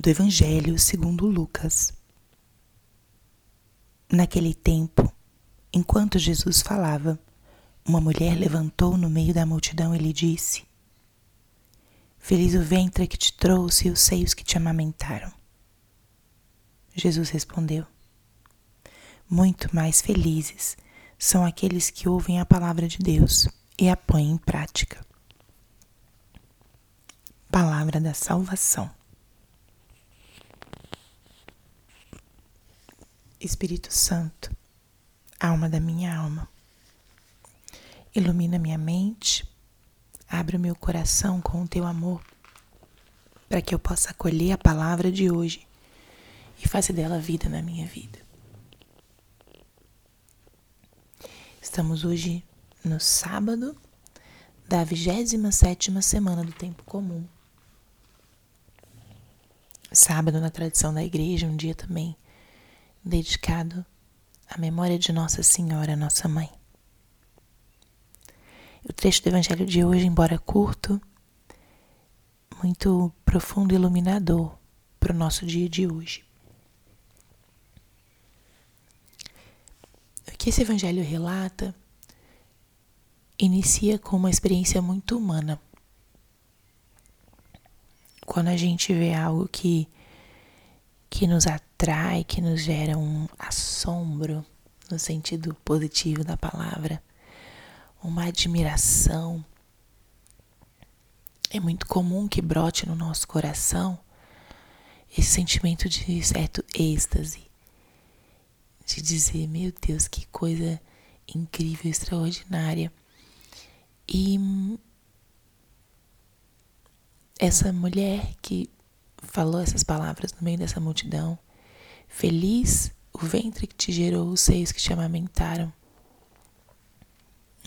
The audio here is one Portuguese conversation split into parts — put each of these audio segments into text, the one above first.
do Evangelho segundo Lucas. Naquele tempo, enquanto Jesus falava, uma mulher levantou no meio da multidão e lhe disse: Feliz o ventre que te trouxe e os seios que te amamentaram. Jesus respondeu: Muito mais felizes são aqueles que ouvem a palavra de Deus e a põem em prática. Palavra da salvação. Espírito Santo, alma da minha alma, ilumina minha mente, abre o meu coração com o teu amor, para que eu possa acolher a palavra de hoje e faça dela vida na minha vida. Estamos hoje no sábado da 27 semana do tempo comum. Sábado na tradição da igreja, um dia também dedicado à memória de Nossa Senhora, nossa mãe. O trecho do Evangelho de hoje, embora curto, muito profundo e iluminador para o nosso dia de hoje. O que esse Evangelho relata inicia com uma experiência muito humana. Quando a gente vê algo que que nos atrai, que nos gera um assombro, no sentido positivo da palavra, uma admiração. É muito comum que brote no nosso coração esse sentimento de certo êxtase, de dizer: Meu Deus, que coisa incrível, extraordinária. E essa mulher que falou essas palavras no meio dessa multidão. Feliz o ventre que te gerou, os seios que te amamentaram.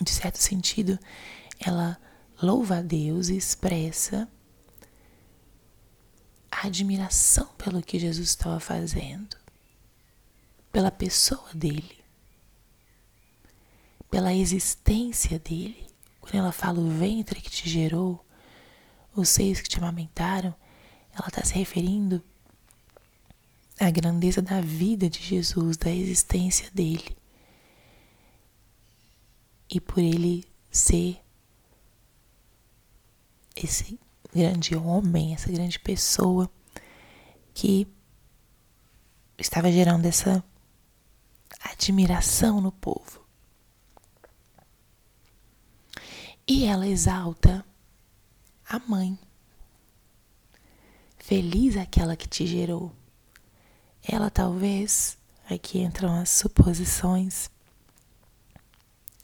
De certo sentido, ela louva a Deus e expressa a admiração pelo que Jesus estava fazendo, pela pessoa dele, pela existência dele. Quando ela fala o ventre que te gerou, os seios que te amamentaram, ela está se referindo à grandeza da vida de Jesus, da existência dele. E por ele ser esse grande homem, essa grande pessoa que estava gerando essa admiração no povo. E ela exalta a mãe. Feliz aquela que te gerou. Ela talvez, aqui entram as suposições,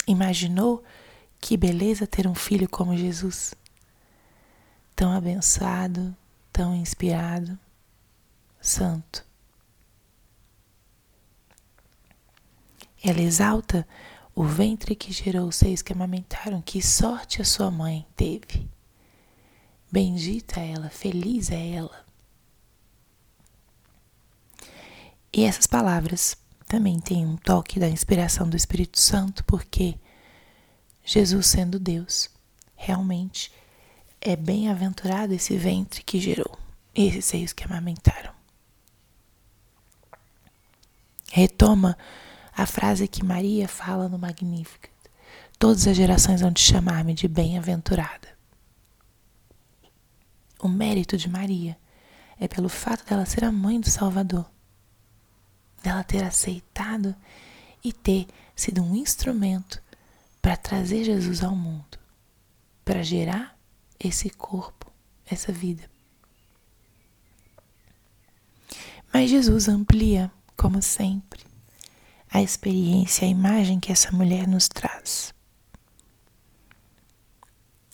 imaginou que beleza ter um filho como Jesus, tão abençoado, tão inspirado, santo. Ela exalta o ventre que gerou os seis que amamentaram, que sorte a sua mãe teve. Bendita ela, feliz é ela. E essas palavras também têm um toque da inspiração do Espírito Santo, porque Jesus, sendo Deus, realmente é bem-aventurado esse ventre que gerou, esses seios que amamentaram. Retoma a frase que Maria fala no Magnífico: Todas as gerações vão te chamar-me de bem-aventurada. O mérito de Maria é pelo fato dela ser a mãe do Salvador, dela ter aceitado e ter sido um instrumento para trazer Jesus ao mundo, para gerar esse corpo, essa vida. Mas Jesus amplia, como sempre, a experiência, a imagem que essa mulher nos traz.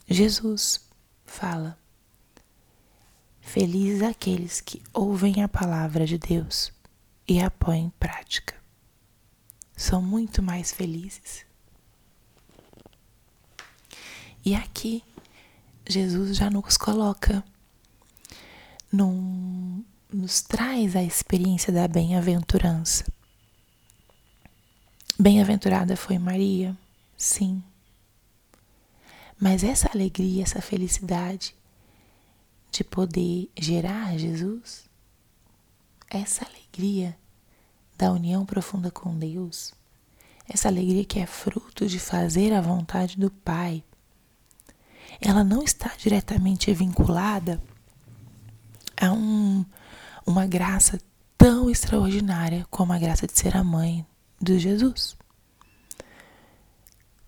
Jesus fala Felizes aqueles que ouvem a palavra de Deus e a põem em prática. São muito mais felizes. E aqui, Jesus já nos coloca, num, nos traz a experiência da bem-aventurança. Bem-aventurada foi Maria, sim. Mas essa alegria, essa felicidade, de poder gerar Jesus essa alegria da união profunda com Deus, essa alegria que é fruto de fazer a vontade do Pai, ela não está diretamente vinculada a um, uma graça tão extraordinária como a graça de ser a mãe de Jesus.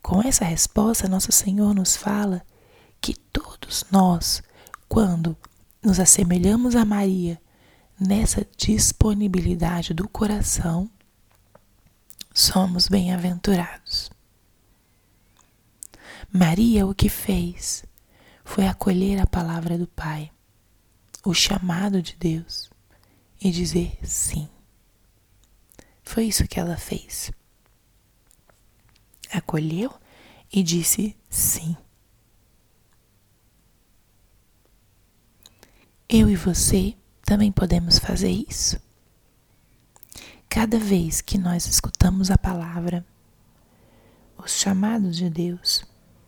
Com essa resposta, nosso Senhor nos fala que todos nós, quando nos assemelhamos a Maria nessa disponibilidade do coração, somos bem-aventurados. Maria o que fez foi acolher a palavra do Pai, o chamado de Deus e dizer sim. Foi isso que ela fez. Acolheu e disse sim. Eu e você também podemos fazer isso. Cada vez que nós escutamos a palavra, os chamados de Deus,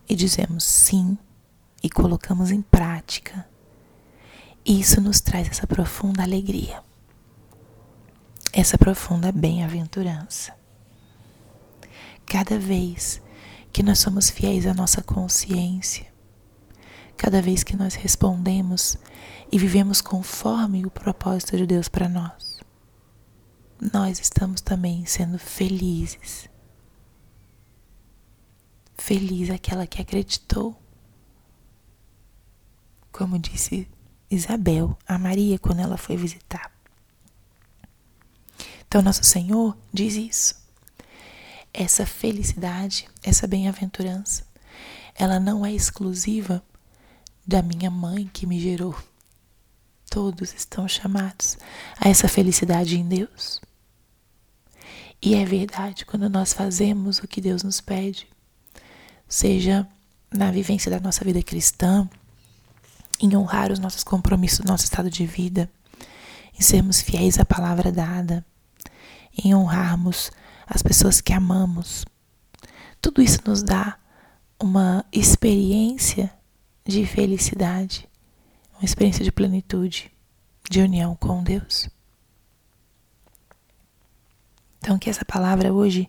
e dizemos sim e colocamos em prática, isso nos traz essa profunda alegria, essa profunda bem-aventurança. Cada vez que nós somos fiéis à nossa consciência, cada vez que nós respondemos e vivemos conforme o propósito de Deus para nós, nós estamos também sendo felizes. Feliz aquela que acreditou. Como disse Isabel a Maria quando ela foi visitar. Então, nosso Senhor diz isso essa felicidade, essa bem-aventurança, ela não é exclusiva da minha mãe que me gerou. Todos estão chamados a essa felicidade em Deus. E é verdade quando nós fazemos o que Deus nos pede, seja na vivência da nossa vida cristã, em honrar os nossos compromissos, nosso estado de vida, em sermos fiéis à palavra dada, em honrarmos as pessoas que amamos. Tudo isso nos dá uma experiência de felicidade, uma experiência de plenitude, de união com Deus. Então, que essa palavra hoje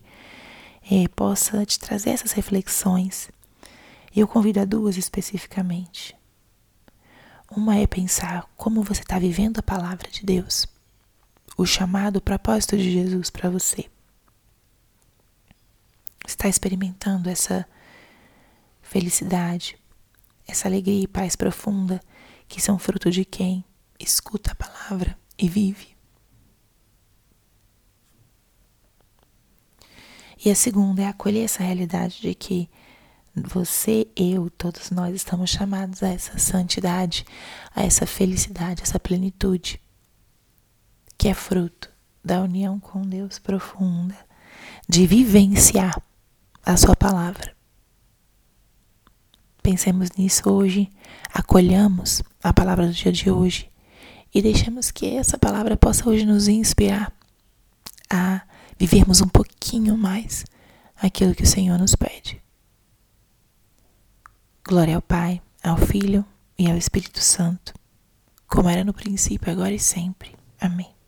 eh, possa te trazer essas reflexões. Eu convido a duas especificamente. Uma é pensar como você está vivendo a palavra de Deus, o chamado, o propósito de Jesus para você está experimentando essa felicidade, essa alegria e paz profunda que são fruto de quem escuta a palavra e vive. E a segunda é acolher essa realidade de que você, eu, todos nós estamos chamados a essa santidade, a essa felicidade, a essa plenitude, que é fruto da união com Deus profunda, de vivenciar a Sua palavra. Pensemos nisso hoje, acolhamos a palavra do dia de hoje e deixemos que essa palavra possa hoje nos inspirar a vivermos um pouquinho mais aquilo que o Senhor nos pede. Glória ao Pai, ao Filho e ao Espírito Santo, como era no princípio, agora e sempre. Amém.